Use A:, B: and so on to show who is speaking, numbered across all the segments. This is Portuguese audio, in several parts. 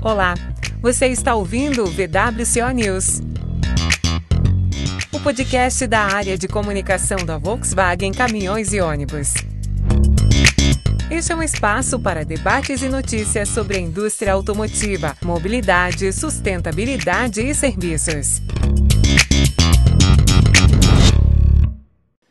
A: Olá, você está ouvindo o VWCO News. O podcast da área de comunicação da Volkswagen Caminhões e Ônibus. Este é um espaço para debates e notícias sobre a indústria automotiva, mobilidade, sustentabilidade e serviços.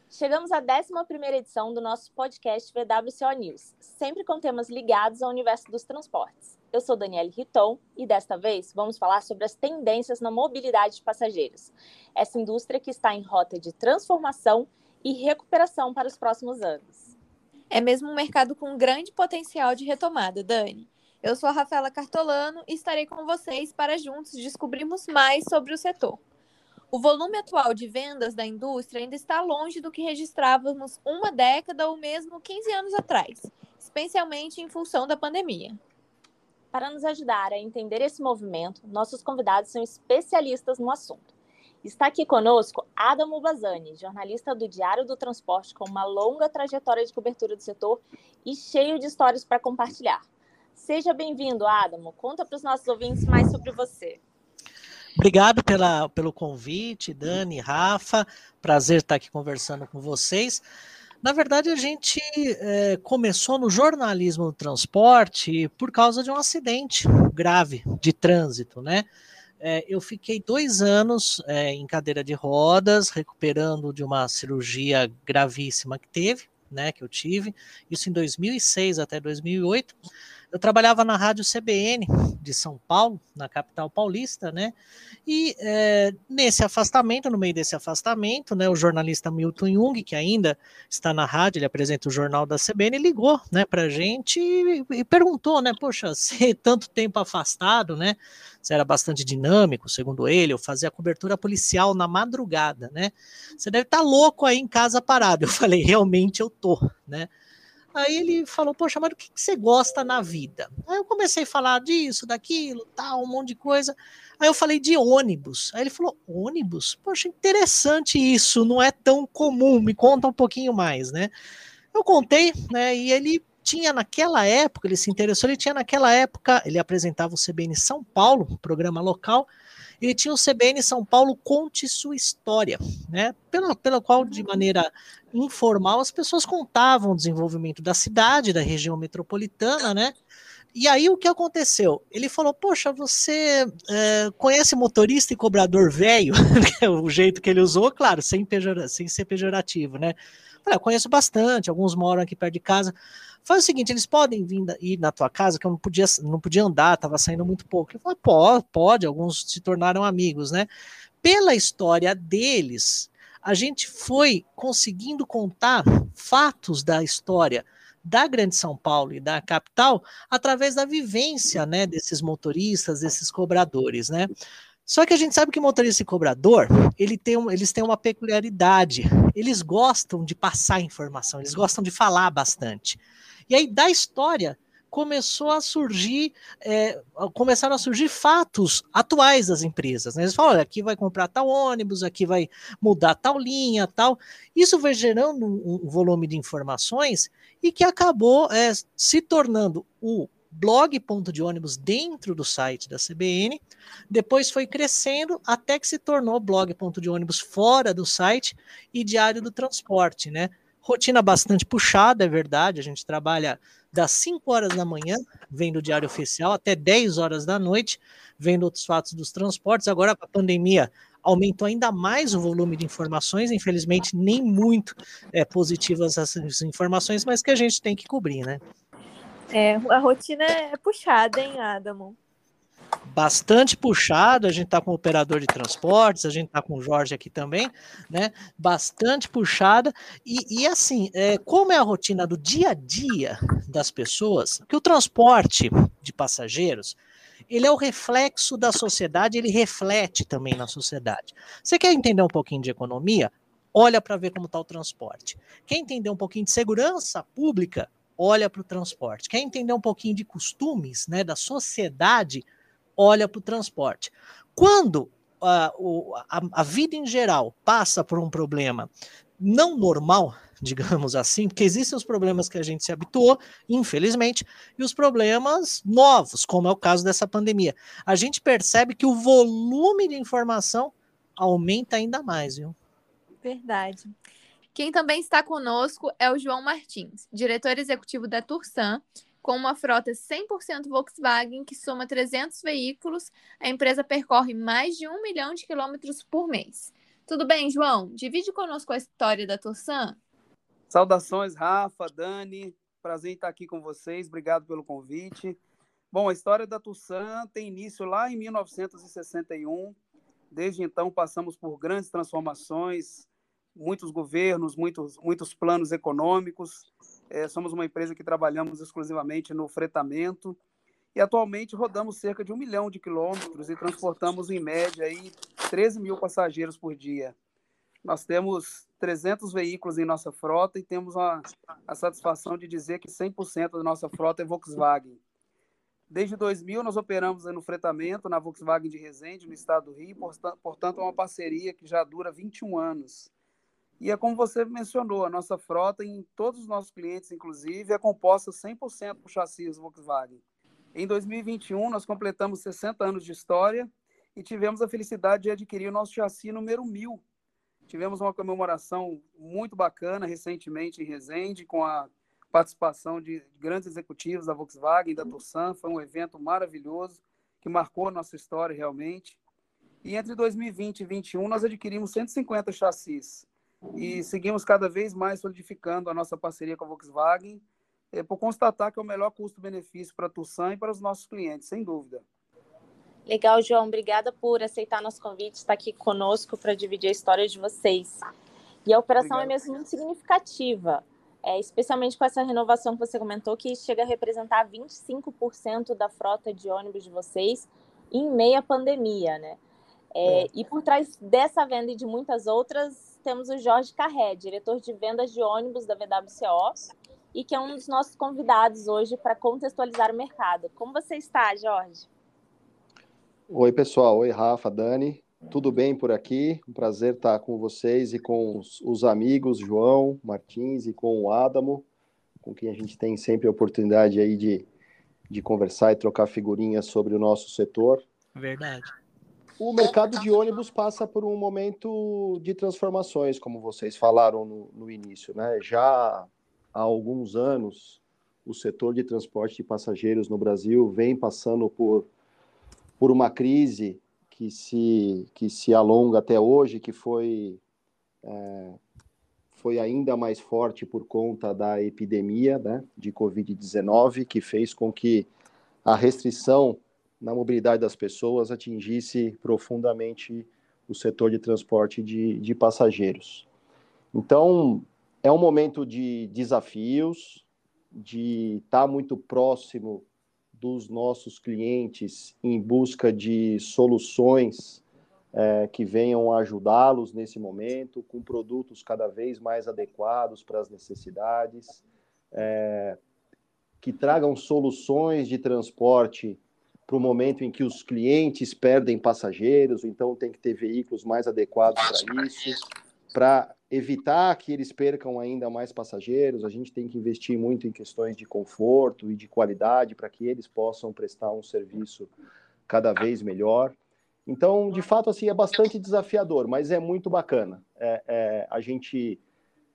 B: Chegamos à 11ª edição do nosso podcast VWCO News, sempre com temas ligados ao universo dos transportes. Eu sou Daniele Riton e desta vez vamos falar sobre as tendências na mobilidade de passageiros, essa indústria que está em rota de transformação e recuperação para os próximos anos.
C: É mesmo um mercado com grande potencial de retomada, Dani. Eu sou a Rafaela Cartolano e estarei com vocês para juntos descobrirmos mais sobre o setor. O volume atual de vendas da indústria ainda está longe do que registrávamos uma década ou mesmo 15 anos atrás, especialmente em função da pandemia.
B: Para nos ajudar a entender esse movimento, nossos convidados são especialistas no assunto. Está aqui conosco Adamo Bazani, jornalista do Diário do Transporte com uma longa trajetória de cobertura do setor e cheio de histórias para compartilhar. Seja bem-vindo, Adamo. Conta para os nossos ouvintes mais sobre você.
D: Obrigado pela, pelo convite, Dani, Rafa. Prazer estar aqui conversando com vocês. Na verdade, a gente é, começou no jornalismo do transporte por causa de um acidente grave de trânsito, né? É, eu fiquei dois anos é, em cadeira de rodas, recuperando de uma cirurgia gravíssima que teve, né? Que eu tive, isso em 2006 até 2008. Eu trabalhava na rádio CBN de São Paulo, na capital paulista, né? E é, nesse afastamento, no meio desse afastamento, né, o jornalista Milton Jung, que ainda está na rádio, ele apresenta o jornal da CBN, ligou, né, para gente e, e, perguntou, né, poxa, se tanto tempo afastado, né? Você era bastante dinâmico, segundo ele, eu fazia cobertura policial na madrugada, né? Você deve estar tá louco aí em casa parado. Eu falei, realmente eu tô, né? Aí ele falou, poxa, mas o que, você gosta na vida? Aí eu comecei a falar disso, daquilo, tal, um monte de coisa. Aí eu falei de ônibus. Aí ele falou, ônibus? Poxa, interessante isso, não é tão comum, me conta um pouquinho mais, né? Eu contei, né, e ele tinha naquela época, ele se interessou, ele tinha naquela época, ele apresentava o CBN São Paulo, um programa local, ele tinha o CBN São Paulo Conte Sua História, né? Pela, pela qual, de maneira informal, as pessoas contavam o desenvolvimento da cidade, da região metropolitana, né? E aí o que aconteceu? Ele falou: Poxa, você é, conhece motorista e cobrador velho? O jeito que ele usou, claro, sem, pejora, sem ser pejorativo, né? Falei, eu conheço bastante, alguns moram aqui perto de casa. Faz o seguinte, eles podem vir ir na tua casa, que eu não podia, não podia andar, estava saindo muito pouco. Ele falou, pode, pode, alguns se tornaram amigos, né? Pela história deles, a gente foi conseguindo contar fatos da história da Grande São Paulo e da capital através da vivência, né, desses motoristas, desses cobradores, né? Só que a gente sabe que motorista e cobrador, ele tem um, eles têm uma peculiaridade. Eles gostam de passar informação, eles gostam de falar bastante. E aí, da história, começou a surgir, é, começaram a surgir fatos atuais das empresas. Né? Eles falam, olha, aqui vai comprar tal ônibus, aqui vai mudar tal linha, tal. Isso vai gerando um, um volume de informações e que acabou é, se tornando o blog ponto de ônibus dentro do site da CBN, depois foi crescendo até que se tornou blog ponto de ônibus fora do site e diário do transporte, né? Rotina bastante puxada, é verdade, a gente trabalha das 5 horas da manhã, vendo o diário oficial, até 10 horas da noite, vendo outros fatos dos transportes. Agora, com a pandemia, aumentou ainda mais o volume de informações, infelizmente, nem muito é, positivas essas informações, mas que a gente tem que cobrir, né?
C: É, a rotina é puxada, hein, Adamo?
D: Bastante puxado, a gente está com o operador de transportes, a gente está com o Jorge aqui também, né? Bastante puxada. E, e assim, é, como é a rotina do dia a dia das pessoas, que o transporte de passageiros ele é o reflexo da sociedade, ele reflete também na sociedade. Você quer entender um pouquinho de economia? Olha para ver como está o transporte. Quer entender um pouquinho de segurança pública? olha para o transporte. Quer entender um pouquinho de costumes né, da sociedade? Olha para o transporte. Quando a, a, a, vida em geral passa por um problema não normal, digamos assim, porque existem os problemas que a gente se habituou, infelizmente, e os problemas novos, como é o caso dessa pandemia. A gente percebe que o volume de informação aumenta ainda mais, viu?
C: Verdade. Quem também está conosco é o João Martins, diretor executivo da Tursan, com uma frota 100% Volkswagen que soma 300 veículos. A empresa percorre mais de um milhão de quilômetros por mês. Tudo bem, João? Divide conosco a história da Tursan.
E: Saudações, Rafa, Dani. Prazer em estar aqui com vocês. Obrigado pelo convite. Bom, a história da Tursan tem início lá em 1961. Desde então, passamos por grandes transformações, muitos governos, muitos, muitos planos econômicos. É, somos uma empresa que trabalhamos exclusivamente no fretamento e atualmente rodamos cerca de um milhão de quilômetros e transportamos em média aí 13 mil passageiros por dia. Nós temos 300 veículos em nossa frota e temos a, a satisfação de dizer que 100% da nossa frota é Volkswagen. Desde 2000, nós operamos no fretamento na Volkswagen de Resende, no estado do Rio, portanto, é uma parceria que já dura 21 anos. E é como você mencionou, a nossa frota, em todos os nossos clientes, inclusive, é composta 100% por chassis Volkswagen. Em 2021, nós completamos 60 anos de história e tivemos a felicidade de adquirir o nosso chassi número 1000. Tivemos uma comemoração muito bacana recentemente em Resende, com a participação de grandes executivos da Volkswagen, da Tussan. Foi um evento maravilhoso que marcou a nossa história realmente. E entre 2020 e 2021, nós adquirimos 150 chassis e seguimos cada vez mais solidificando a nossa parceria com a Volkswagen, é, por constatar que é o melhor custo-benefício para a Tussan e para os nossos clientes, sem dúvida.
B: Legal, João. Obrigada por aceitar nosso convite, estar aqui conosco para dividir a história de vocês. E a operação é Obrigado. é mesmo muito significativa é, especialmente com essa renovação que você comentou, que chega a representar 25% da frota de ônibus de vocês em meia pandemia, né? É, é. E por trás dessa venda e de muitas outras, temos o Jorge Carré, diretor de vendas de ônibus da VWCO, e que é um dos nossos convidados hoje para contextualizar o mercado. Como você está, Jorge?
F: Oi, pessoal. Oi, Rafa, Dani. Tudo bem por aqui? Um prazer estar com vocês e com os, os, amigos João Martins e com o Adamo, com quem a gente tem sempre a oportunidade aí de, de conversar e trocar figurinhas sobre o nosso setor.
D: Verdade.
F: O mercado de ônibus passa por um momento de transformações, como vocês falaram no, no início, né? Já há alguns anos, o setor de transporte de passageiros no Brasil vem passando por, por uma crise que se, que se alonga até hoje, que foi, é, foi ainda mais forte por conta da epidemia né, de Covid-19, que fez com que a restrição na mobilidade das pessoas atingisse profundamente o setor de transporte de, de passageiros. Então, é um momento de desafios, de estar muito próximo dos nossos clientes em busca de soluções é, que venham ajudá-los nesse momento, com produtos cada vez mais adequados para as necessidades, é, que tragam soluções de transporte para o momento em que os clientes perdem passageiros, então tem que ter veículos mais adequados para isso, para evitar que eles percam ainda mais passageiros, a gente tem que investir muito em questões de conforto e de qualidade para que eles possam prestar um serviço cada vez melhor. Então, de fato, assim, é bastante desafiador, mas é muito bacana. É, é, a gente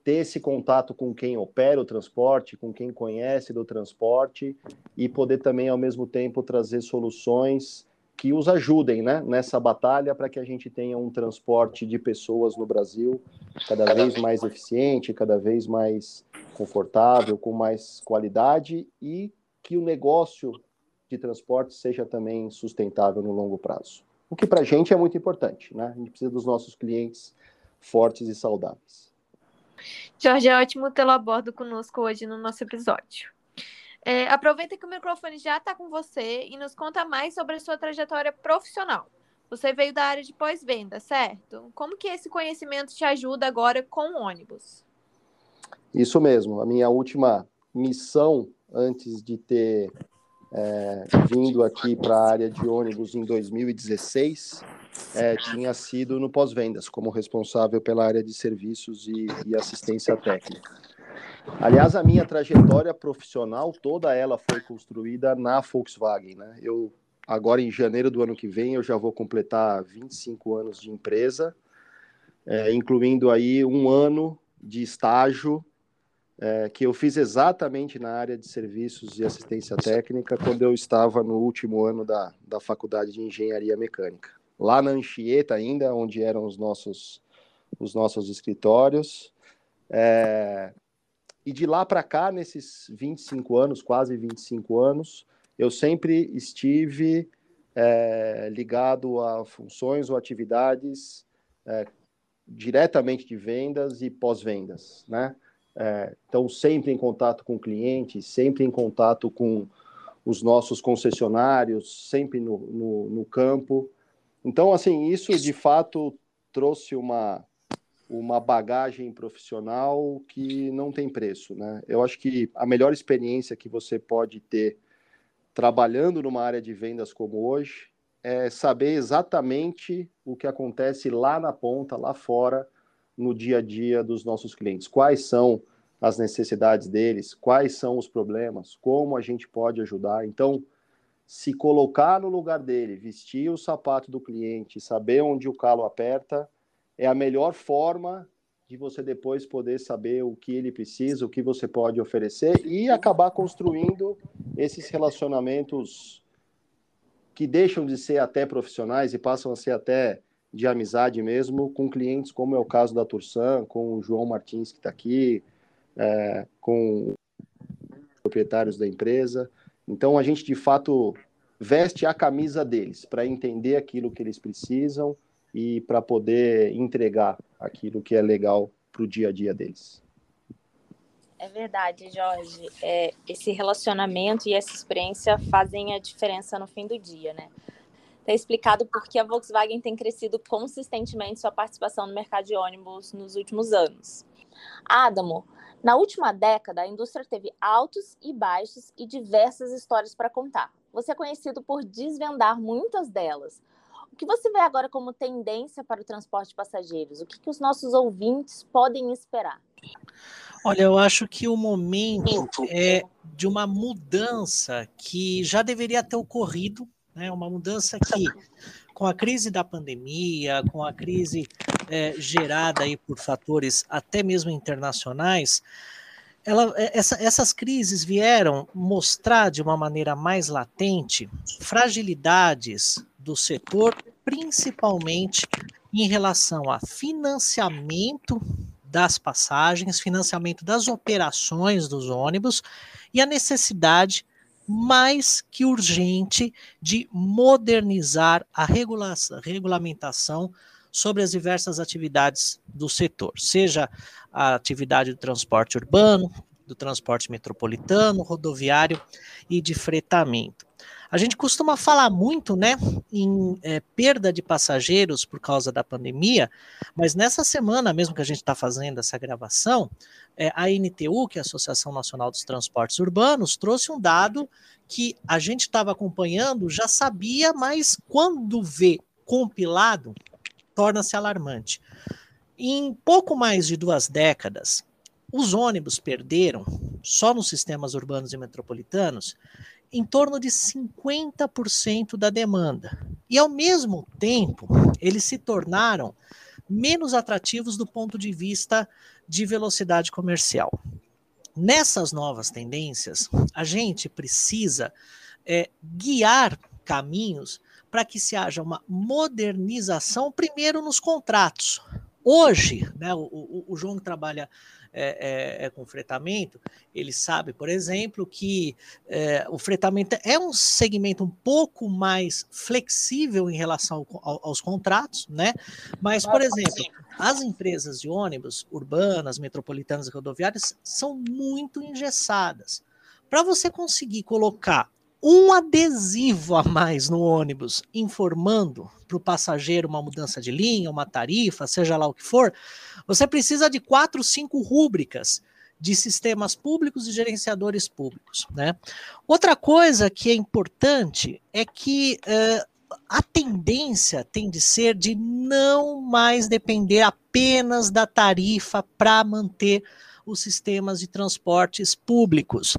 F: ter esse contato com quem opera o transporte, com quem conhece do transporte e poder também, ao mesmo tempo, trazer soluções que os ajudem né, nessa batalha para que a gente tenha um transporte de pessoas no Brasil cada vez mais eficiente, cada vez mais confortável, com mais qualidade e que o negócio de transporte seja também sustentável no longo prazo. O que para a gente é muito importante, né? A gente precisa dos nossos clientes fortes e saudáveis.
C: Jorge, é ótimo tê-lo a bordo conosco hoje no nosso episódio. É, aproveita que o microfone já está com você e nos conta mais sobre a sua trajetória profissional. Você veio da área de pós-venda, certo? Como que esse conhecimento te ajuda agora com o ônibus?
F: Isso mesmo. A minha última missão antes de ter é, vindo aqui para a área de ônibus em 2016, é, tinha sido no pós-vendas, como responsável pela área de serviços e, e, assistência técnica. Aliás, a minha trajetória profissional, toda ela foi construída na Volkswagen. Né? Eu, agora em janeiro do ano que vem, eu já vou completar 25 anos de empresa, é, incluindo aí um ano de estágio é, que eu fiz exatamente na área de serviços e assistência técnica quando eu estava no último ano da, da faculdade de engenharia mecânica. Lá na Anchieta ainda, onde eram os nossos, os nossos escritórios. É, e de lá para cá, nesses 25 anos, quase 25 anos, eu sempre estive é, ligado a funções ou atividades é, diretamente de vendas e pós-vendas, né? É, então, sempre em contato com o cliente, sempre em contato com os nossos concessionários, sempre no, no, no campo. Então, assim, isso de fato trouxe uma, uma bagagem profissional que não tem preço, né? Eu acho que a melhor experiência que você pode ter trabalhando numa área de vendas como hoje é saber exatamente o que acontece lá na ponta, lá fora, no dia a dia dos nossos clientes. Quais são as necessidades deles, quais são os problemas, como a gente pode ajudar. Então, se colocar no lugar dele, vestir o sapato do cliente, saber onde o calo aperta, é a melhor forma de você depois poder saber o que ele precisa, o que você pode oferecer e acabar construindo esses relacionamentos que deixam de ser até profissionais e passam a ser até de amizade mesmo com clientes, como é o caso da Tursan, com o João Martins que está aqui, é, com proprietários da empresa. Então a gente de fato veste a camisa deles para entender aquilo que eles precisam e para poder entregar aquilo que é legal para o dia a dia deles.
B: É verdade, Jorge. É, esse relacionamento e essa experiência fazem a diferença no fim do dia, né? Está explicado por que a Volkswagen tem crescido consistentemente sua participação no mercado de ônibus nos últimos anos. Adamo, na última década, a indústria teve altos e baixos e diversas histórias para contar. Você é conhecido por desvendar muitas delas. O que você vê agora como tendência para o transporte de passageiros? O que, que os nossos ouvintes podem esperar?
D: Olha, eu acho que o momento é de uma mudança que já deveria ter ocorrido, né? Uma mudança que, com a crise da pandemia, com a crise é, gerada aí por fatores até mesmo internacionais, ela, é, essa, essas crises vieram mostrar de uma maneira mais latente fragilidades do setor, principalmente em relação a financiamento das passagens, financiamento das operações dos ônibus e a necessidade mais que urgente de modernizar a regula regulamentação sobre as diversas atividades do setor, seja a atividade do transporte urbano, do transporte metropolitano, rodoviário e de fretamento. A gente costuma falar muito, né, em é, perda de passageiros por causa da pandemia, mas nessa semana mesmo que a gente está fazendo essa gravação, é, a NTU, que é a Associação Nacional dos Transportes Urbanos, trouxe um dado que a gente estava acompanhando, já sabia, mas quando vê compilado, torna-se alarmante. Em pouco mais de duas décadas, os ônibus perderam, só nos sistemas urbanos e metropolitanos, em torno de 50% da demanda. E, ao mesmo tempo, eles se tornaram menos atrativos do ponto de vista de velocidade comercial. Nessas novas tendências, a gente precisa é, guiar caminhos para que se haja uma modernização, primeiro nos contratos. Hoje, né, o, o, o João que trabalha é, é, é, com fretamento, ele sabe, por exemplo, que é, o fretamento é um segmento um pouco mais flexível em relação ao, ao, aos contratos, né? Mas, por exemplo, as empresas de ônibus urbanas, metropolitanas e rodoviárias são muito engessadas. Para você conseguir colocar um adesivo a mais no ônibus, informando para o passageiro uma mudança de linha, uma tarifa, seja lá o que for, você precisa de quatro, cinco rúbricas de sistemas públicos e gerenciadores públicos. Né? Outra coisa que é importante é que uh, a tendência tem de ser de não mais depender apenas da tarifa para manter os sistemas de transportes públicos.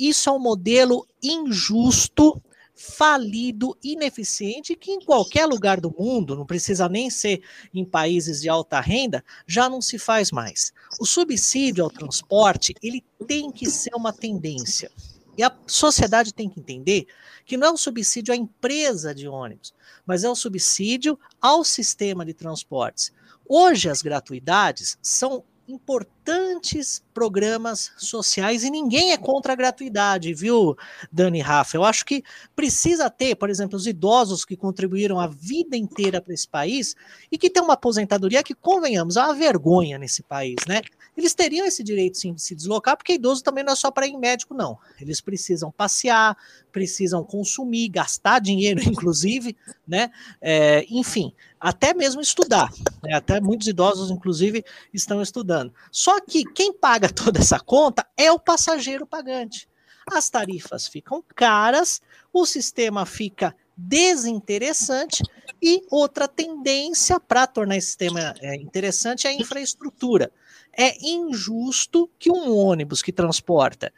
D: Isso é um modelo injusto, falido, ineficiente, que em qualquer lugar do mundo, não precisa nem ser em países de alta renda, já não se faz mais. O subsídio ao transporte, ele tem que ser uma tendência. E a sociedade tem que entender que não é um subsídio à empresa de ônibus, mas é um subsídio ao sistema de transportes. Hoje, as gratuidades são importantes programas sociais e ninguém é contra a gratuidade, viu, Dani Rafa? Eu acho que precisa ter, por exemplo, os idosos que contribuíram a vida inteira para esse país e que têm uma aposentadoria que, convenhamos, é uma vergonha nesse país, né? Eles teriam esse direito sim de se deslocar, porque idoso também não é só para ir médico, não. Eles precisam passear, precisam consumir, gastar dinheiro, inclusive, né? É, enfim, até mesmo estudar. Né? Até muitos idosos, inclusive, estão estudando. Só que quem paga toda essa conta é o passageiro pagante. As tarifas ficam caras, o sistema fica desinteressante e outra tendência para tornar esse sistema é, interessante é a infraestrutura. É injusto que um ônibus que transporta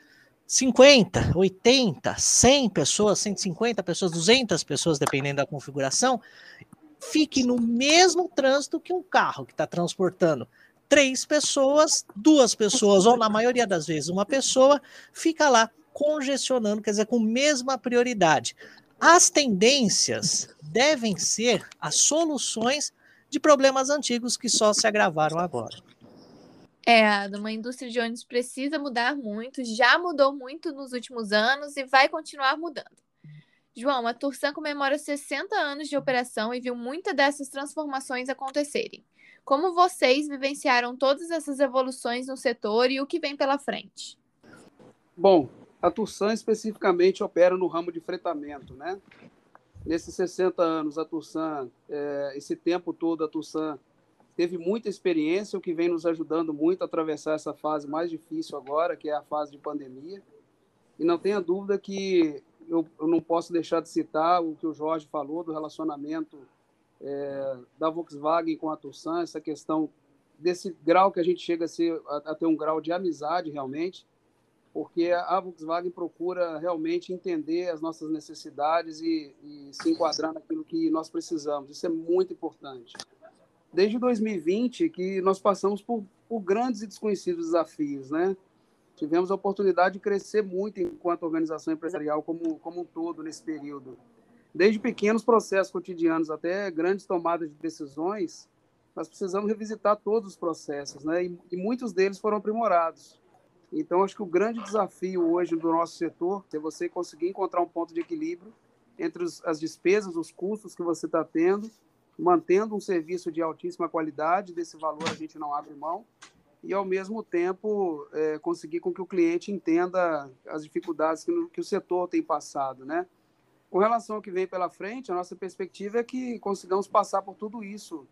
D: 50, 80, 100 pessoas, 150 pessoas, 200 pessoas, dependendo da configuração, fique no mesmo trânsito que um carro que está transportando três pessoas, duas pessoas, ou na maioria das vezes uma pessoa, fica lá congestionando, quer dizer, com mesma prioridade. As tendências devem ser as soluções de problemas antigos que só se agravaram agora.
C: É, uma indústria de ônibus precisa mudar muito, já mudou muito nos últimos anos e vai continuar mudando. João, a Tursan comemora 60 anos de operação e viu muitas dessas transformações acontecerem. Como vocês vivenciaram todas essas evoluções no setor e o que vem pela frente?
E: Bom, a Tursan especificamente opera no ramo de fretamento, né? Nesses 60 anos, a Tursan, é, esse tempo todo, a Tursan teve muita experiência, o que vem nos ajudando muito a atravessar essa fase mais difícil agora, que é a fase de pandemia. E não tenha dúvida que eu, eu não posso deixar de citar o que o Jorge falou do relacionamento é, da Volkswagen com a Tucson, essa questão desse grau que a gente chega a, ser, a, a ter um grau de amizade realmente, porque a Volkswagen procura realmente entender as nossas necessidades e, e, se enquadrar naquilo que nós precisamos. Isso é muito importante desde 2020 que nós passamos por, por grandes e desconhecidos desafios, né? Tivemos a oportunidade de crescer muito enquanto organização empresarial como, como um todo nesse período. Desde pequenos processos cotidianos até grandes tomadas de decisões, nós precisamos revisitar todos os processos, né? E, e muitos deles foram aprimorados. Então, acho que o grande desafio hoje do nosso setor é você conseguir encontrar um ponto de equilíbrio entre os, as despesas, os custos que você está tendo mantendo um serviço de altíssima qualidade, desse valor a gente não abre mão, e ao mesmo tempo é, conseguir com que o cliente entenda as dificuldades que, no, que o setor tem passado, né? Com relação ao que vem pela frente, a nossa perspectiva é que consigamos passar por tudo isso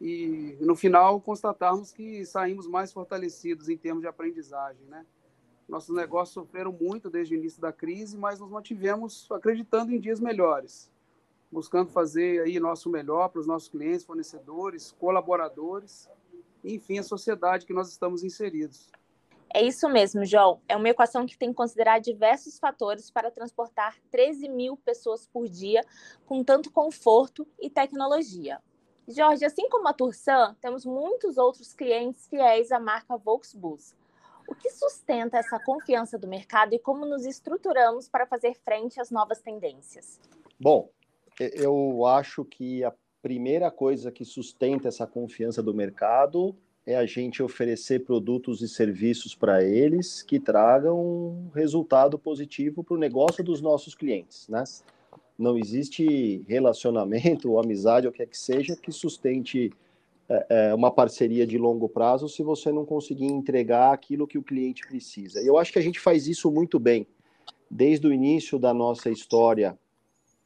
E: e, no final, constatarmos que saímos mais fortalecidos em termos de aprendizagem, né? Nossos negócios sofreram muito desde o início da crise, mas nos mantivemos acreditando em dias melhores buscando fazer aí nosso melhor para os nossos clientes, fornecedores, colaboradores, enfim, a sociedade que nós estamos inseridos.
B: É isso mesmo, João. É uma equação que tem que considerar diversos fatores para transportar 13 mil pessoas por dia com tanto conforto e tecnologia. Jorge, assim como a Tursan, temos muitos outros clientes fiéis à marca Volksbus. O que sustenta essa confiança do mercado e como nos estruturamos para fazer frente às novas tendências?
F: Bom, eu acho que a primeira coisa que sustenta essa confiança do mercado é a gente oferecer produtos e serviços para eles que tragam resultado positivo para o negócio dos nossos clientes, né? Não existe relacionamento ou amizade, ou o que é que seja, que sustente é, é, uma parceria de longo prazo se você não conseguir entregar aquilo que o cliente precisa. Eu acho que a gente faz isso muito bem. Desde o início da nossa história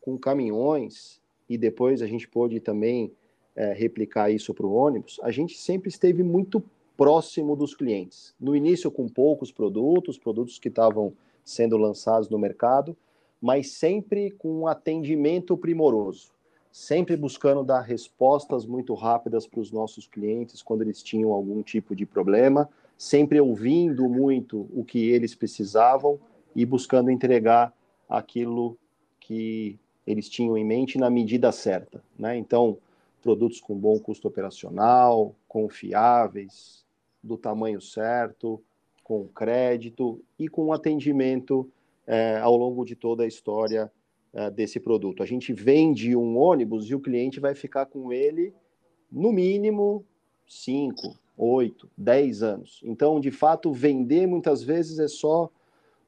F: com caminhões, e depois a gente pôde também é, replicar isso para o ônibus, a gente sempre esteve muito próximo dos clientes. No início, com poucos produtos, produtos que estavam sendo lançados no mercado, mas sempre com um atendimento primoroso, sempre buscando dar respostas muito rápidas para os nossos clientes quando eles tinham algum tipo de problema, sempre ouvindo muito o que eles precisavam e buscando entregar aquilo que eles tinham em mente na medida certa. Né? Então, produtos com bom custo operacional, confiáveis, do tamanho certo, com crédito e com atendimento é, ao longo de toda a história é, desse produto. A gente vende um ônibus e o cliente vai ficar com ele no mínimo 5, 8, 10 anos. Então, de fato, vender muitas vezes é só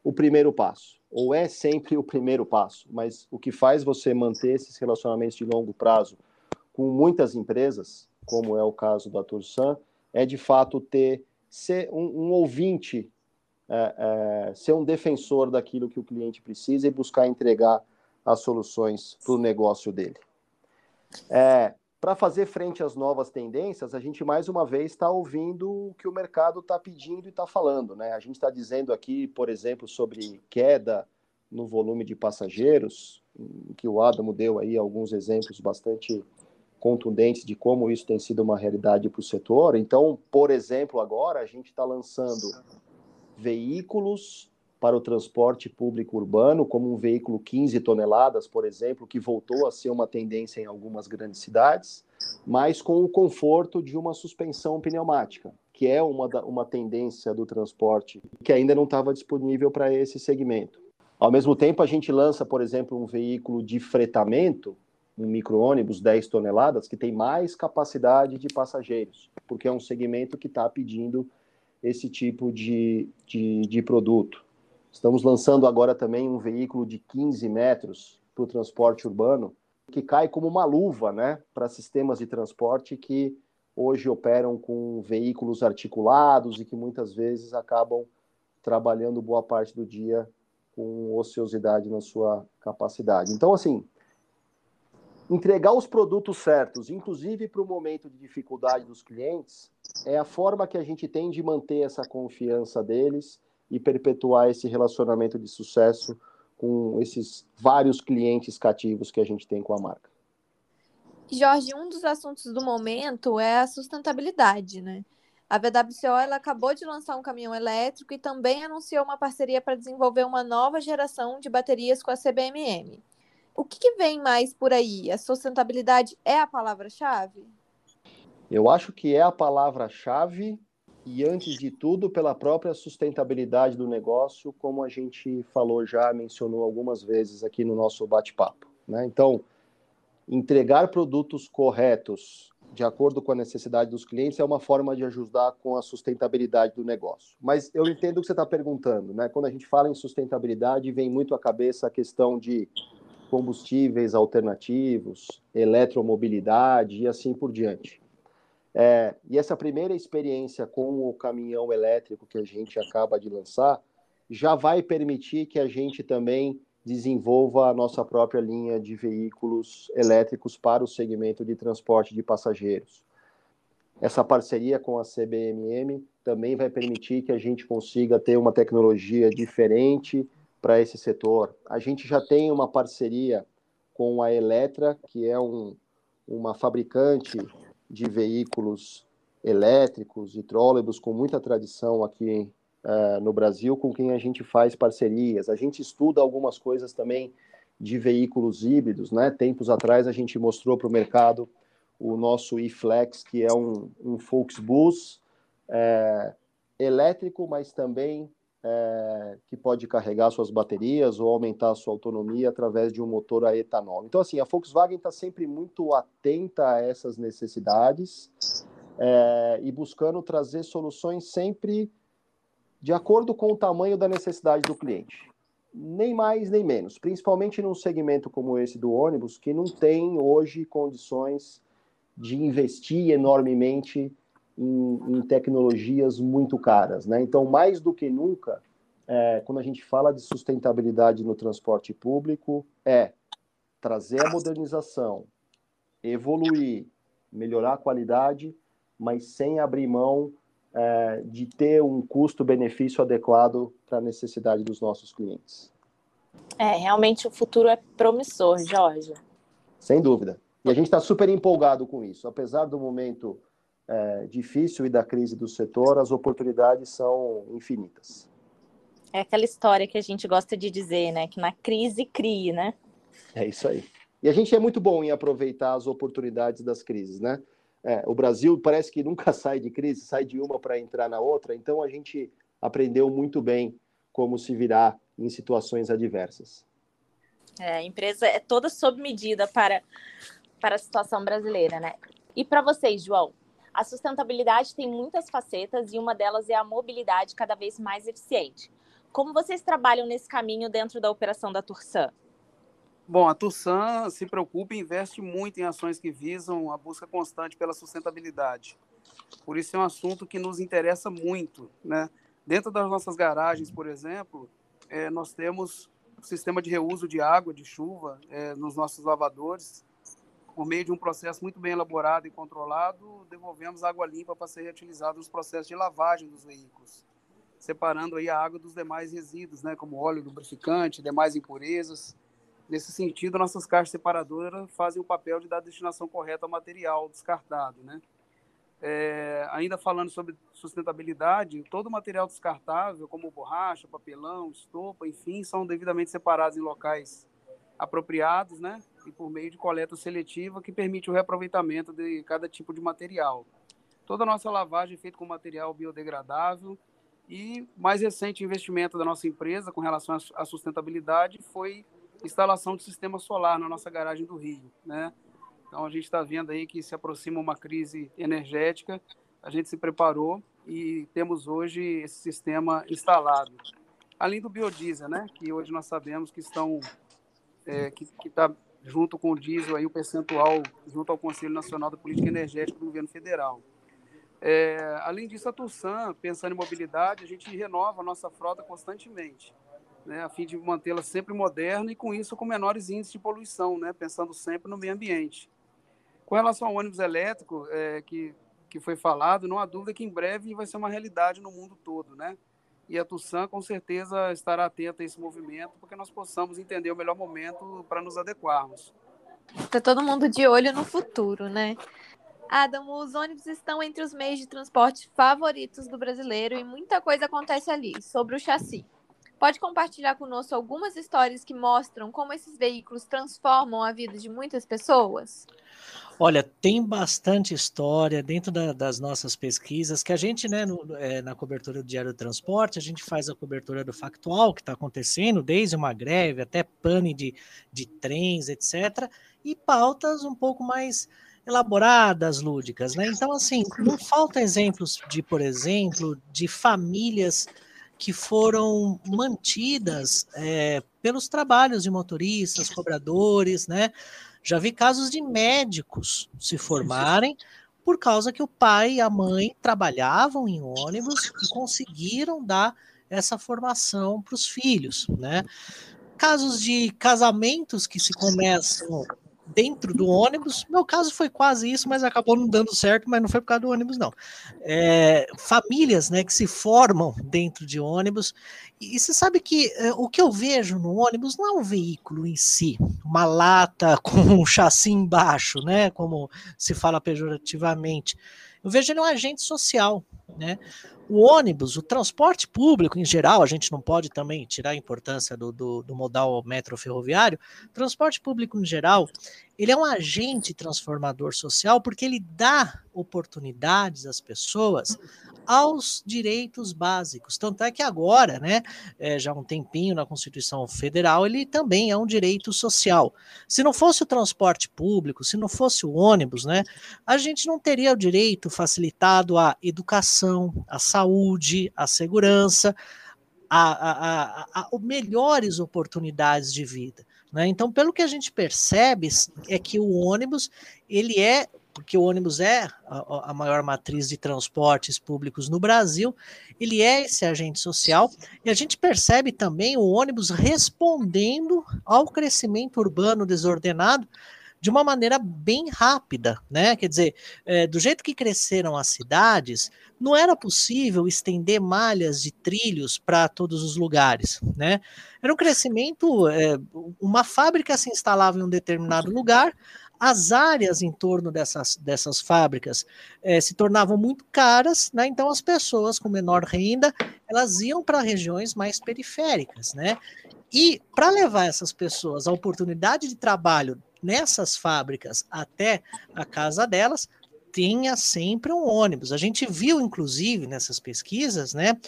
F: o primeiro passo, ou é sempre o primeiro passo, mas o que faz você manter esses relacionamentos de longo prazo com muitas empresas, como é o caso da Tursan, é de fato ter ser um, um ouvinte, é, é, ser um defensor daquilo que o cliente precisa e buscar entregar as soluções para o negócio dele. É, para fazer frente às novas tendências, a gente mais uma vez está ouvindo o que o mercado está pedindo e está falando. Né? A gente está dizendo aqui, por exemplo, sobre queda no volume de passageiros, que o Adamo deu aí alguns exemplos bastante contundentes de como isso tem sido uma realidade para o setor. Então, por exemplo, agora a gente está lançando veículos para o transporte público urbano, como um veículo 15 toneladas, por exemplo, que voltou a ser uma tendência em algumas grandes cidades, mas com o conforto de uma suspensão pneumática, que é uma, uma tendência do transporte que ainda não estava disponível para esse segmento. Ao mesmo tempo, a gente lança, por exemplo, um veículo de fretamento, um micro-ônibus 10 toneladas, que tem mais capacidade de passageiros, porque é um segmento que está pedindo esse tipo de, de, de produto. Estamos lançando agora também um veículo de 15 metros para o transporte urbano, que cai como uma luva né, para sistemas de transporte que hoje operam com veículos articulados e que muitas vezes acabam trabalhando boa parte do dia com ociosidade na sua capacidade. Então, assim, entregar os produtos certos, inclusive para o momento de dificuldade dos clientes, é a forma que a gente tem de manter essa confiança deles e perpetuar esse relacionamento de sucesso com esses vários clientes cativos que a gente tem com a marca.
C: Jorge, um dos assuntos do momento é a sustentabilidade, né? A VWCO ela acabou de lançar um caminhão elétrico e também anunciou uma parceria para desenvolver uma nova geração de baterias com a CBMM. O que, que vem mais por aí? A sustentabilidade é a palavra-chave?
F: Eu acho que é a palavra-chave e, antes de tudo, pela própria sustentabilidade do negócio, como a gente falou já, mencionou algumas vezes aqui no nosso bate-papo. Né? Então, entregar produtos corretos de acordo com a necessidade dos clientes é uma forma de ajudar com a sustentabilidade do negócio. Mas eu entendo o que você está perguntando. Né? Quando a gente fala em sustentabilidade, vem muito à cabeça a questão de combustíveis alternativos, eletromobilidade e assim por diante. É, e essa primeira experiência com o caminhão elétrico que a gente acaba de lançar já vai permitir que a gente também desenvolva a nossa própria linha de veículos elétricos para o segmento de transporte de passageiros. Essa parceria com a CBMM também vai permitir que a gente consiga ter uma tecnologia diferente para esse setor. A gente já tem uma parceria com a Eletra, que é um, uma fabricante de veículos elétricos e trólebus com muita tradição aqui uh, no Brasil, com quem a gente faz parcerias. A gente estuda algumas coisas também de veículos híbridos, né? Tempos atrás a gente mostrou para o mercado o nosso e-Flex, que é um, um Volksbus é, elétrico, mas também é, que pode carregar suas baterias ou aumentar a sua autonomia através de um motor a etanol. Então, assim, a Volkswagen está sempre muito atenta a essas necessidades é, e buscando trazer soluções sempre de acordo com o tamanho da necessidade do cliente. Nem mais nem menos, principalmente num segmento como esse do ônibus, que não tem hoje condições de investir enormemente em, em tecnologias muito caras. Né? Então, mais do que nunca, é, quando a gente fala de sustentabilidade no transporte público, é trazer a modernização, evoluir, melhorar a qualidade, mas sem abrir mão é, de ter um custo-benefício adequado para a necessidade dos nossos clientes.
B: É, realmente o futuro é promissor, Jorge.
F: Sem dúvida. E a gente está super empolgado com isso. Apesar do momento é, difícil e da crise do setor, as oportunidades são infinitas.
B: É aquela história que a gente gosta de dizer, né? Que na crise crie, né?
F: É isso aí. E a gente é muito bom em aproveitar as oportunidades das crises, né? É, o Brasil parece que nunca sai de crise, sai de uma para entrar na outra, então a gente aprendeu muito bem como se virar em situações adversas.
B: É, a empresa é toda sob medida para, para a situação brasileira, né? E para vocês, João, a sustentabilidade tem muitas facetas e uma delas é a mobilidade cada vez mais eficiente. Como vocês trabalham nesse caminho dentro da operação da Tursan?
E: Bom, a Tursan se preocupa e investe muito em ações que visam a busca constante pela sustentabilidade. Por isso é um assunto que nos interessa muito. Né? Dentro das nossas garagens, por exemplo, é, nós temos sistema de reuso de água, de chuva, é, nos nossos lavadores. Por meio de um processo muito bem elaborado e controlado, devolvemos água limpa para ser reutilizada nos processos de lavagem dos veículos, separando aí a água dos demais resíduos, né, como óleo lubrificante, demais impurezas Nesse sentido, nossas caixas separadoras fazem o papel de dar destinação correta ao material descartado. Né? É, ainda falando sobre sustentabilidade, todo material descartável, como borracha, papelão, estopa, enfim, são devidamente separados em locais apropriados, né? E por meio de coleta seletiva que permite o reaproveitamento de cada tipo de material. Toda a nossa lavagem é feita com material biodegradável e mais recente investimento da nossa empresa com relação à sustentabilidade foi instalação de sistema solar na nossa garagem do Rio, né? Então a gente está vendo aí que se aproxima uma crise energética, a gente se preparou e temos hoje esse sistema instalado. Além do biodiesel, né? Que hoje nós sabemos que estão é, que está junto com o diesel aí o percentual junto ao Conselho Nacional da Política Energética do Governo Federal. É, além disso, a Tursan, pensando em mobilidade, a gente renova a nossa frota constantemente né, a fim de mantê-la sempre moderna e com isso com menores índices de poluição, né, pensando sempre no meio ambiente. Com relação ao ônibus elétrico, é, que, que foi falado, não há dúvida que em breve vai ser uma realidade no mundo todo, né? E a Tussan com certeza estará atenta a esse movimento, porque nós possamos entender o melhor momento para nos adequarmos.
C: Está todo mundo de olho no futuro, né? Adam, os ônibus estão entre os meios de transporte favoritos do brasileiro e muita coisa acontece ali sobre o chassi. Pode compartilhar conosco algumas histórias que mostram como esses veículos transformam a vida de muitas pessoas?
D: Olha, tem bastante história dentro da, das nossas pesquisas que a gente, né, no, é, na cobertura do Diário do Transporte, a gente faz a cobertura do factual que está acontecendo, desde uma greve até pane de, de trens, etc., e pautas um pouco mais elaboradas, lúdicas, né? Então, assim, não falta exemplos de, por exemplo, de famílias que foram mantidas é, pelos trabalhos de motoristas, cobradores, né? Já vi casos de médicos se formarem por causa que o pai e a mãe trabalhavam em ônibus e conseguiram dar essa formação para os filhos, né? Casos de casamentos que se começam dentro do ônibus. Meu caso foi quase isso, mas acabou não dando certo, mas não foi por causa do ônibus, não. É, famílias né, que se formam dentro de ônibus. E, e você sabe que é, o que eu vejo no ônibus não é um veículo em si, uma lata com um chassi embaixo, né? Como se fala pejorativamente. Eu vejo ele um agente social, né? O ônibus, o transporte público em geral, a gente não pode também tirar a importância do, do, do modal metro ferroviário. Transporte público em geral, ele é um agente transformador social porque ele dá oportunidades às pessoas aos direitos básicos. Tanto é que agora, né, é, já há um tempinho na Constituição Federal, ele também é um direito social. Se não fosse o transporte público, se não fosse o ônibus, né, a gente não teria o direito facilitado à educação, à saúde, à segurança, a, a, a, a melhores oportunidades de vida. Né? Então, pelo que a gente percebe, é que o ônibus ele é porque o ônibus é a, a, maior matriz de transportes públicos no Brasil, ele é esse agente social, e a gente percebe também o ônibus respondendo ao crescimento urbano desordenado, de uma maneira bem rápida, né? Quer dizer, é, do jeito que cresceram as cidades, não era possível estender malhas de trilhos para todos os lugares, né? Era um crescimento, é, uma fábrica se instalava em um determinado lugar, as áreas em torno dessas, dessas fábricas é, se tornavam muito caras, né? então as pessoas com menor renda elas iam para regiões mais periféricas, né? E para levar essas pessoas a oportunidade de trabalho nessas fábricas até a casa delas, tinha sempre um ônibus. A gente viu, inclusive, nessas pesquisas, né,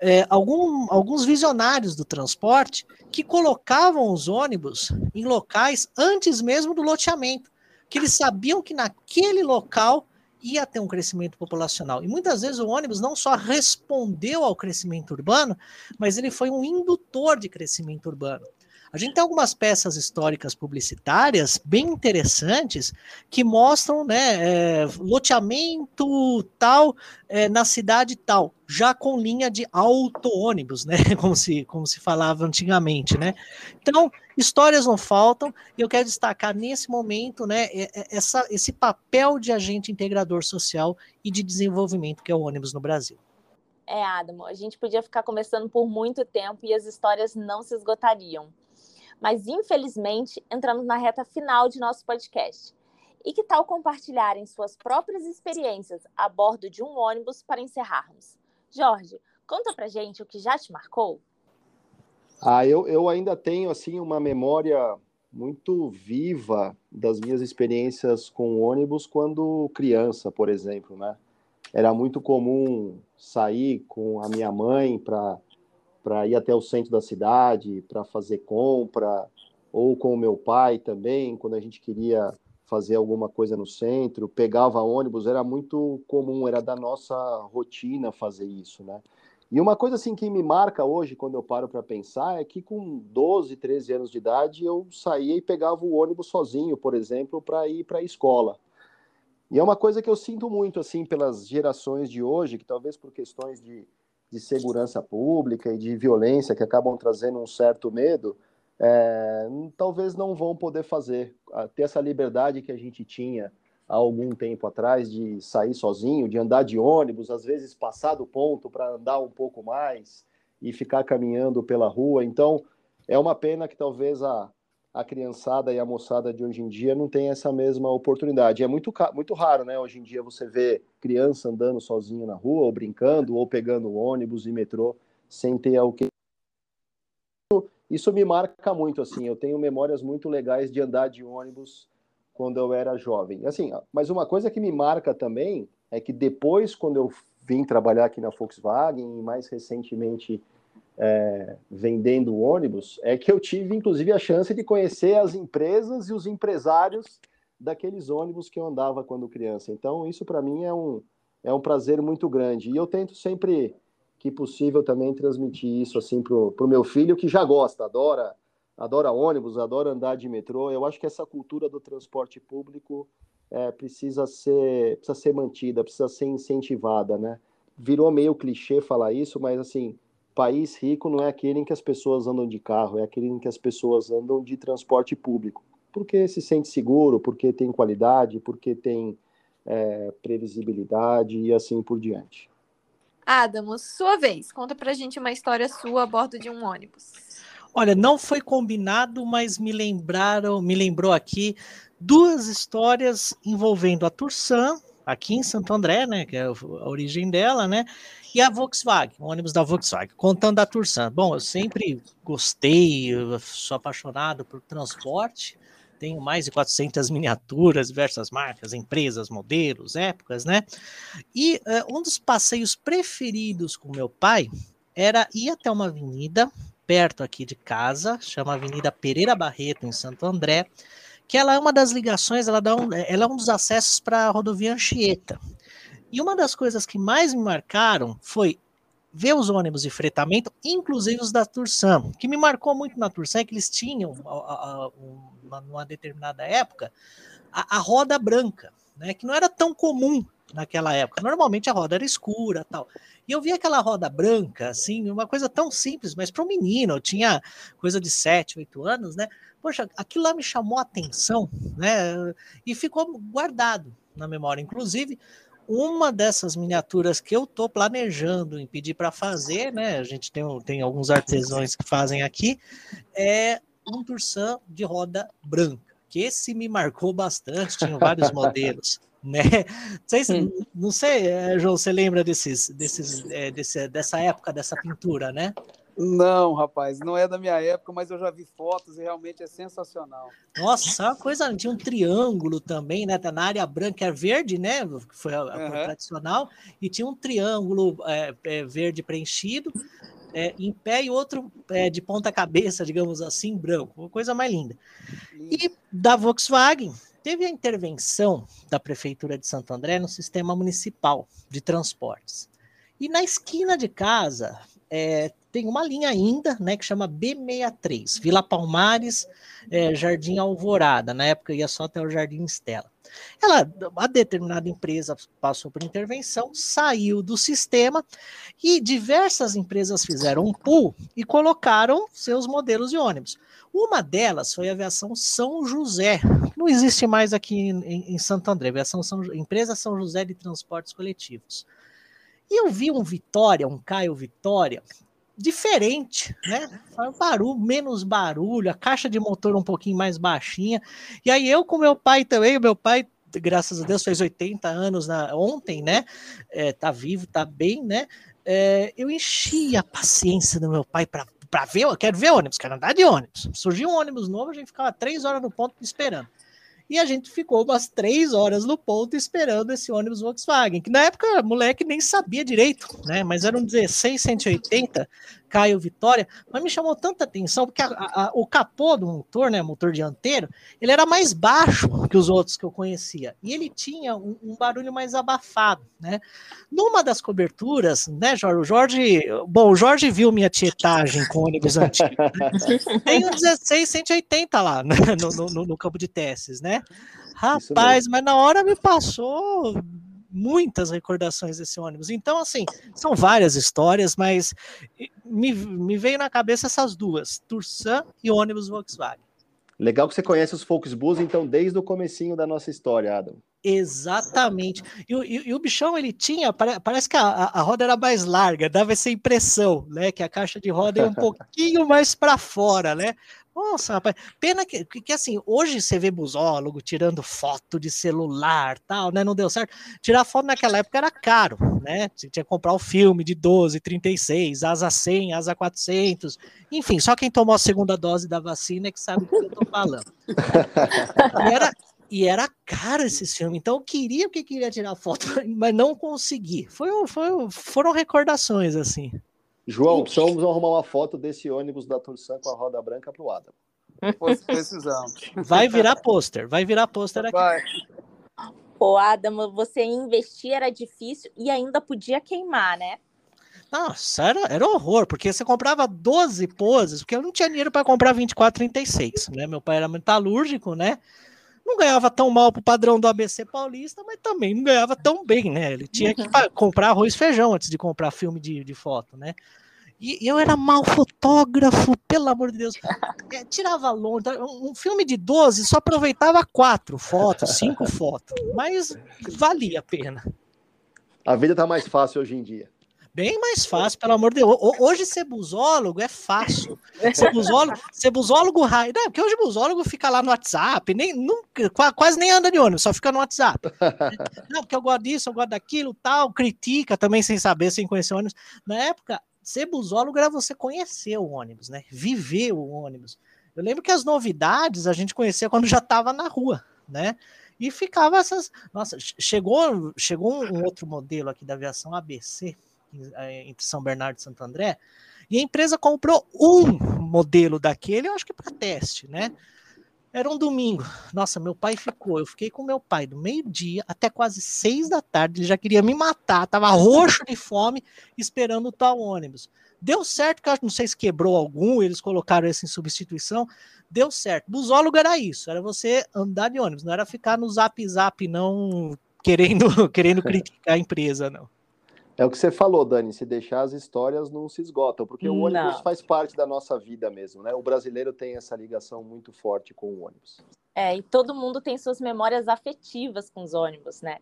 D: é, algum, alguns visionários do transporte que colocavam os ônibus em locais antes mesmo do loteamento que eles sabiam que naquele local ia ter um crescimento populacional. E muitas vezes o ônibus não só respondeu ao crescimento urbano, mas ele foi um indutor de crescimento urbano. A gente tem algumas peças históricas publicitárias bem interessantes que mostram né, é, loteamento tal é, na cidade tal, já com linha de auto-ônibus, né? Como se, como se falava antigamente, né? Então, histórias não faltam, e eu quero destacar nesse momento né, essa, esse papel de agente integrador social e de desenvolvimento que é o ônibus no Brasil.
B: É, Adamo, a gente podia ficar conversando por muito tempo e as histórias não se esgotariam mas infelizmente entramos na reta final de nosso podcast. E que tal compartilharem suas próprias experiências a bordo de um ônibus para encerrarmos? Jorge, conta pra gente o que já te marcou.
F: Ah, eu, eu ainda tenho assim uma memória muito viva das minhas experiências com ônibus quando criança, por exemplo, né? Era muito comum sair com a minha mãe para para ir até o centro da cidade, para fazer compra, ou com o meu pai também, quando a gente queria fazer alguma coisa no centro, pegava ônibus, era muito comum, era da nossa rotina fazer isso, né? E uma coisa assim que me marca hoje, quando eu paro para pensar, é que com 12, 13 anos de idade eu saía e pegava o ônibus sozinho, por exemplo, para ir para a escola. E é uma coisa que eu sinto muito assim pelas gerações de hoje, que talvez por questões de de segurança pública e de violência que acabam trazendo um certo medo, é, talvez não vão poder fazer, ter essa liberdade que a gente tinha há algum tempo atrás de sair sozinho, de andar de ônibus, às vezes passar do ponto para andar um pouco mais e ficar caminhando pela rua. Então, é uma pena que talvez a, a criançada e a moçada de hoje em dia não tem essa mesma oportunidade. É muito, muito raro, né? Hoje em dia você vê criança andando sozinho na rua, ou brincando, ou pegando ônibus e metrô, sem ter o que. Isso me marca muito, assim. Eu tenho memórias muito legais de andar de ônibus quando eu era jovem. Assim, mas uma coisa que me marca também é que depois, quando eu vim trabalhar aqui na Volkswagen, e mais recentemente é, vendendo ônibus, é que eu tive, inclusive, a chance de conhecer as empresas e os empresários daqueles ônibus que eu andava quando criança. Então, isso para mim é um, é um prazer muito grande. E eu tento sempre que possível também transmitir isso assim para o meu filho, que já gosta, adora, adora ônibus, adora andar de metrô. Eu acho que essa cultura do transporte público é, precisa, ser, precisa ser mantida, precisa ser incentivada, né? Virou meio clichê falar isso, mas assim, país rico não é aquele em que as pessoas andam de carro, é aquele em que as pessoas andam de transporte público. Porque se sente seguro, porque tem qualidade, porque tem é, previsibilidade e assim por diante.
C: Adamo, sua vez. Conta pra gente uma história sua a bordo de um ônibus.
D: Olha, não foi combinado, mas me lembraram, me lembrou aqui duas histórias envolvendo a Tursan, aqui em Santo André, né, que é a origem dela, né, e a Volkswagen, o ônibus da Volkswagen, contando da Tursan. Bom, eu sempre gostei, eu sou apaixonado por transporte, tenho mais de 400 miniaturas, diversas marcas, empresas, modelos, épocas, né? E uh, um dos passeios preferidos com meu pai era ir até uma avenida perto aqui de casa, chama Avenida Pereira Barreto, em Santo André, que ela é uma das ligações, ela, dá um, ela é um dos acessos para a rodovia Anchieta. E uma das coisas que mais me marcaram foi ver os ônibus de fretamento, inclusive os da Tursan. O que me marcou muito na Tursan é que eles tinham, numa determinada época, a roda branca. Né? Que não era tão comum naquela época. Normalmente a roda era escura, tal. E eu vi aquela roda branca, assim, uma coisa tão simples, mas para um menino, eu tinha coisa de 7, 8 anos, né? Poxa, aquilo lá me chamou a atenção, né? E ficou guardado na memória. Inclusive, uma dessas miniaturas que eu estou planejando em pedir para fazer, né? A gente tem, tem alguns artesãos que fazem aqui, é um Tursan de roda branca, que esse me marcou bastante, tinha vários modelos. Né? Não sei, se, não sei, é, João, você lembra desses, desses, é, desse, dessa época dessa pintura, né?
E: Não, rapaz, não é da minha época, mas eu já vi fotos e realmente é sensacional.
D: Nossa, uma coisa, tinha um triângulo também, né? Tá na área branca é verde, né? Que foi a, a uhum. tradicional, e tinha um triângulo é, é, verde preenchido, é, em pé e outro é, de ponta cabeça, digamos assim, branco, uma coisa mais linda. E da Volkswagen teve a intervenção da prefeitura de Santo André no sistema municipal de transportes. E na esquina de casa é, tem uma linha ainda, né, que chama B63, Vila Palmares, é, Jardim Alvorada. Na época ia só até o Jardim Estela. Ela, a determinada empresa passou por intervenção, saiu do sistema e diversas empresas fizeram um pool e colocaram seus modelos de ônibus. Uma delas foi a aviação São José, que não existe mais aqui em, em Santo André, aviação São, empresa São José de Transportes Coletivos. E eu vi um Vitória, um Caio Vitória, diferente, né? Barulho, menos barulho, a caixa de motor um pouquinho mais baixinha. E aí eu com meu pai também, meu pai, graças a Deus, fez 80 anos na, ontem, né? É, tá vivo, tá bem, né? É, eu enchi a paciência do meu pai para para ver, eu quero ver ônibus, quero andar de ônibus. Surgiu um ônibus novo, a gente ficava três horas no ponto esperando. E a gente ficou umas três horas no ponto esperando esse ônibus Volkswagen, que na época moleque nem sabia direito, né? Mas era um 16 180 Caio Vitória, mas me chamou tanta atenção porque a, a, o capô do motor, né, motor dianteiro, ele era mais baixo que os outros que eu conhecia e ele tinha um, um barulho mais abafado, né? Numa das coberturas, né, Jorge? O Jorge, bom, o Jorge viu minha tietagem com ônibus antigo. Né? Tem um 16 180 lá né, no, no, no campo de testes, né? Rapaz, mas na hora me passou muitas recordações desse ônibus. Então, assim, são várias histórias, mas me, me veio na cabeça essas duas, Tursan e ônibus Volkswagen.
F: Legal que você conhece os Volksbus, então, desde o comecinho da nossa história, Adam.
D: Exatamente. E, e, e, o bichão, ele tinha, parece que a, a, roda era mais larga, dava essa impressão, né? Que a caixa de roda ia um pouquinho mais para fora, né? Nossa, rapaz, pena que, que, assim, hoje você vê busólogo tirando foto de celular, tal, né? Não deu certo. Tirar foto naquela época era caro, né? Você tinha que comprar o filme de 12, 36, asa 100, asa 400, enfim, só quem tomou a segunda dose da vacina é que sabe o que eu tô falando. e era, e era caro esse filme, então eu queria porque queria tirar foto, mas não consegui. Foi, foi, foram recordações, assim.
F: João, precisamos arrumar uma foto desse ônibus da Tursan com a roda branca para o Adam.
E: Precisamos.
D: Vai virar pôster, vai virar pôster aqui. Vai.
B: Pô, Adam, você investir era difícil e ainda podia queimar, né?
D: Nossa, era, era horror, porque você comprava 12 poses, porque eu não tinha dinheiro para comprar 24, 36, né? Meu pai era metalúrgico, né? Não ganhava tão mal pro padrão do ABC paulista, mas também não ganhava tão bem, né? Ele tinha que uhum. comprar arroz e feijão antes de comprar filme de, de foto, né? E eu era mal fotógrafo, pelo amor de Deus. É, tirava longe. Um filme de 12 só aproveitava quatro fotos, cinco fotos. Mas valia a pena.
F: A vida tá mais fácil hoje em dia.
D: Bem mais fácil, pelo amor de Deus. Hoje ser busólogo é fácil. Ser busólogo, ser busólogo raio. Não, porque hoje busólogo fica lá no WhatsApp, nem, nunca, quase nem anda de ônibus, só fica no WhatsApp. Não, porque eu gosto disso, eu gosto daquilo, tal, critica também sem saber, sem conhecer ônibus. Na época, ser busólogo era você conhecer o ônibus, né? Viver o ônibus. Eu lembro que as novidades a gente conhecia quando já estava na rua, né? E ficava essas. Nossa, chegou, chegou um outro modelo aqui da aviação ABC, entre São Bernardo e Santo André, e a empresa comprou um modelo daquele, eu acho que para teste, né? Era um domingo. Nossa, meu pai ficou. Eu fiquei com meu pai do meio-dia até quase seis da tarde. Ele já queria me matar, tava roxo de fome, esperando o tal ônibus. Deu certo, que eu não sei se quebrou algum, eles colocaram esse em substituição. Deu certo. Busólogo era isso, era você andar de ônibus, não era ficar no zap zap, não querendo, querendo criticar a empresa, não.
F: É o que você falou, Dani, se deixar as histórias não se esgotam, porque o ônibus não. faz parte da nossa vida mesmo, né? O brasileiro tem essa ligação muito forte com o ônibus.
B: É, e todo mundo tem suas memórias afetivas com os ônibus, né?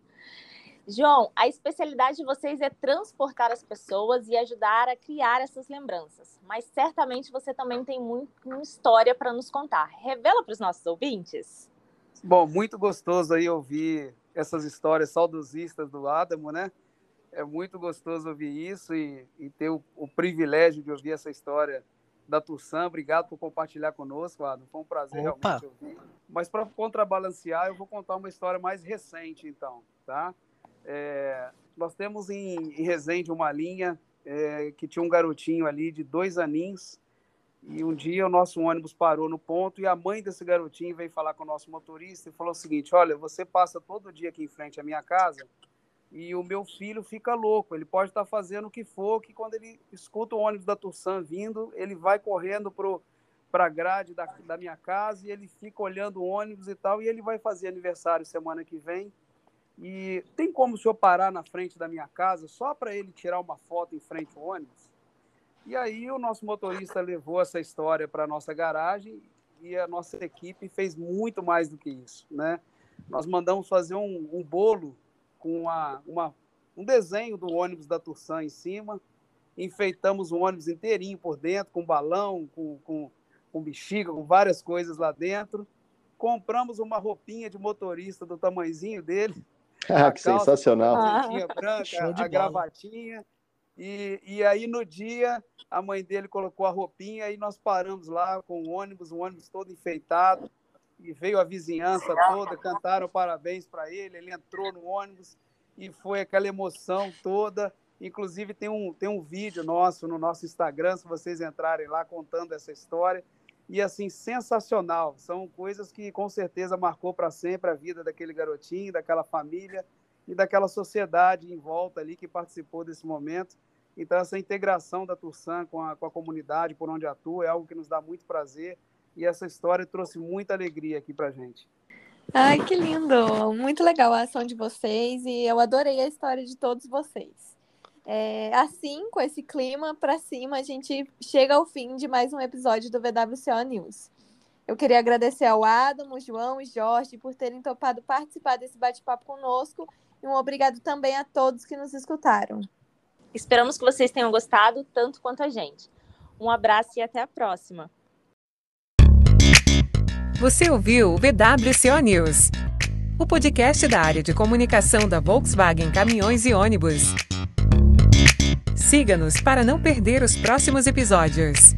B: João, a especialidade de vocês é transportar as pessoas e ajudar a criar essas lembranças. Mas certamente você também tem muita história para nos contar. Revela para os nossos ouvintes.
E: Bom, muito gostoso aí ouvir essas histórias saudosistas do Adamo, né? É muito gostoso ouvir isso e, e ter o, o, privilégio de ouvir essa história da Tussan. Obrigado por compartilhar conosco, Adam. Foi um prazer Opa. realmente ouvir. Mas para contrabalancear, eu vou contar uma história mais recente, então, tá? É, nós temos em, em Resende uma linha é, que tinha um garotinho ali de dois aninhos e um dia o nosso ônibus parou no ponto e a mãe desse garotinho veio falar com o nosso motorista e falou o seguinte: Olha, você passa todo dia aqui em frente à minha casa e o meu filho fica louco. Ele pode estar fazendo o que for, que quando ele escuta o ônibus da Tursan vindo, ele vai correndo para a grade da, da minha casa e ele fica olhando o ônibus e tal. E ele vai fazer aniversário semana que vem. E tem como o senhor parar na frente da minha casa só para ele tirar uma foto em frente ao ônibus? E aí o nosso motorista levou essa história para a nossa garagem e a nossa equipe fez muito mais do que isso, né? Nós mandamos fazer um, um bolo com uma, uma, um desenho do ônibus da Tursan em cima. Enfeitamos o ônibus inteirinho por dentro, com balão, com, com, com bexiga, com várias coisas lá dentro. Compramos uma roupinha de motorista do tamanhozinho dele.
F: Ah, que calça, sensacional.
E: A branca, a gravatinha. E, e aí, no dia, a mãe dele colocou a roupinha e nós paramos lá com o ônibus, o ônibus todo enfeitado e veio a vizinhança toda, cantaram parabéns para ele, ele entrou no ônibus e foi aquela emoção toda. Inclusive tem um, tem um vídeo nosso no nosso Instagram, se vocês entrarem lá contando essa história. E assim, sensacional. São coisas que com certeza marcou para sempre a vida daquele garotinho, daquela família e daquela sociedade em volta ali que participou desse momento. Então, essa integração da Tursan com a, com a comunidade por onde atua é algo que nos dá muito prazer e essa história trouxe muita alegria aqui para gente.
C: Ai, que lindo! Muito legal a ação de vocês e eu adorei a história de todos vocês. É, assim, com esse clima para cima, a gente chega ao fim de mais um episódio do VWCO News. Eu queria agradecer ao Adam, o João e Jorge por terem topado participar desse bate-papo conosco e um obrigado também a todos que nos escutaram.
B: Esperamos que vocês tenham gostado tanto quanto a gente. Um abraço e até a próxima.
A: Você ouviu o VWCO News, o podcast da área de comunicação da Volkswagen Caminhões e Ônibus. Siga-nos para não perder os próximos episódios.